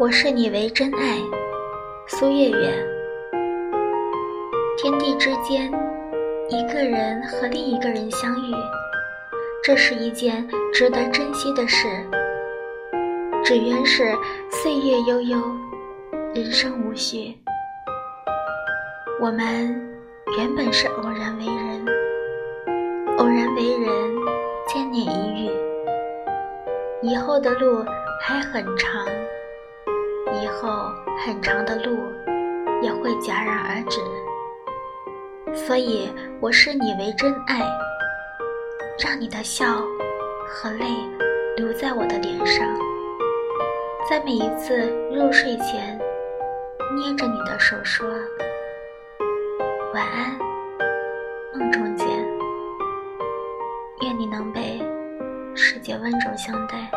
我视你为真爱，苏月月。天地之间，一个人和另一个人相遇，这是一件值得珍惜的事。只愿是岁月悠悠，人生无序。我们原本是偶然为人，偶然为人，千年一遇。以后的路还很长。以后很长的路也会戛然而止，所以我视你为真爱，让你的笑和泪留在我的脸上，在每一次入睡前，捏着你的手说晚安，梦中见，愿你能被世界温柔相待。